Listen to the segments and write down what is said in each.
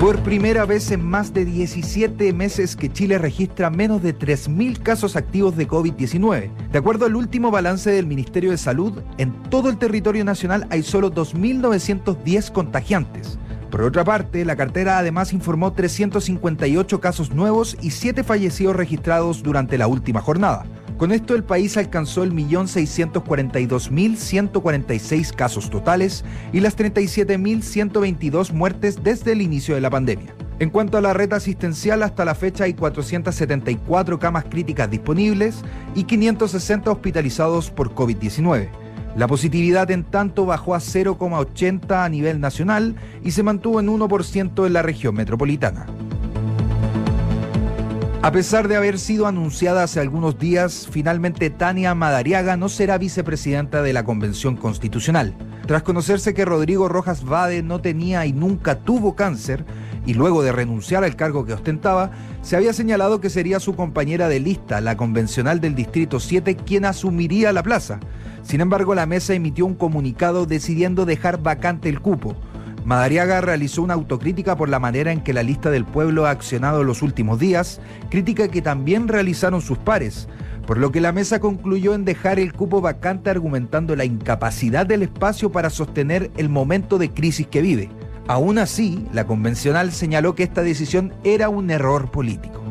Por primera vez en más de 17 meses que Chile registra menos de 3.000 casos activos de COVID-19. De acuerdo al último balance del Ministerio de Salud, en todo el territorio nacional hay solo 2.910 contagiantes. Por otra parte, la cartera además informó 358 casos nuevos y 7 fallecidos registrados durante la última jornada. Con esto el país alcanzó el 1.642.146 casos totales y las 37.122 muertes desde el inicio de la pandemia. En cuanto a la red asistencial, hasta la fecha hay 474 camas críticas disponibles y 560 hospitalizados por COVID-19. La positividad en tanto bajó a 0,80 a nivel nacional y se mantuvo en 1% en la región metropolitana. A pesar de haber sido anunciada hace algunos días, finalmente Tania Madariaga no será vicepresidenta de la Convención Constitucional. Tras conocerse que Rodrigo Rojas Vade no tenía y nunca tuvo cáncer, y luego de renunciar al cargo que ostentaba, se había señalado que sería su compañera de lista, la convencional del Distrito 7, quien asumiría la plaza. Sin embargo, la mesa emitió un comunicado decidiendo dejar vacante el cupo. Madariaga realizó una autocrítica por la manera en que la lista del pueblo ha accionado los últimos días, crítica que también realizaron sus pares, por lo que la mesa concluyó en dejar el cupo vacante argumentando la incapacidad del espacio para sostener el momento de crisis que vive. Aún así, la convencional señaló que esta decisión era un error político.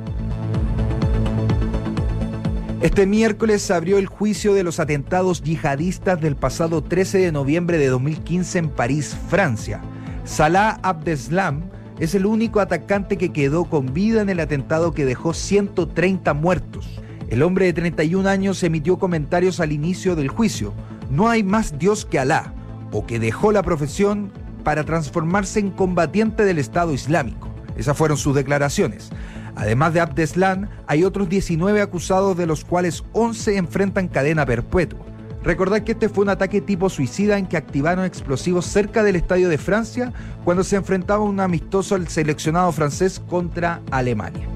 Este miércoles se abrió el juicio de los atentados yihadistas del pasado 13 de noviembre de 2015 en París, Francia. Salah Abdeslam es el único atacante que quedó con vida en el atentado que dejó 130 muertos. El hombre de 31 años emitió comentarios al inicio del juicio. No hay más Dios que Alá, o que dejó la profesión para transformarse en combatiente del Estado Islámico. Esas fueron sus declaraciones. Además de Abdeslam, hay otros 19 acusados de los cuales 11 enfrentan cadena perpetua. Recordad que este fue un ataque tipo suicida en que activaron explosivos cerca del Estadio de Francia cuando se enfrentaba un amistoso al seleccionado francés contra Alemania.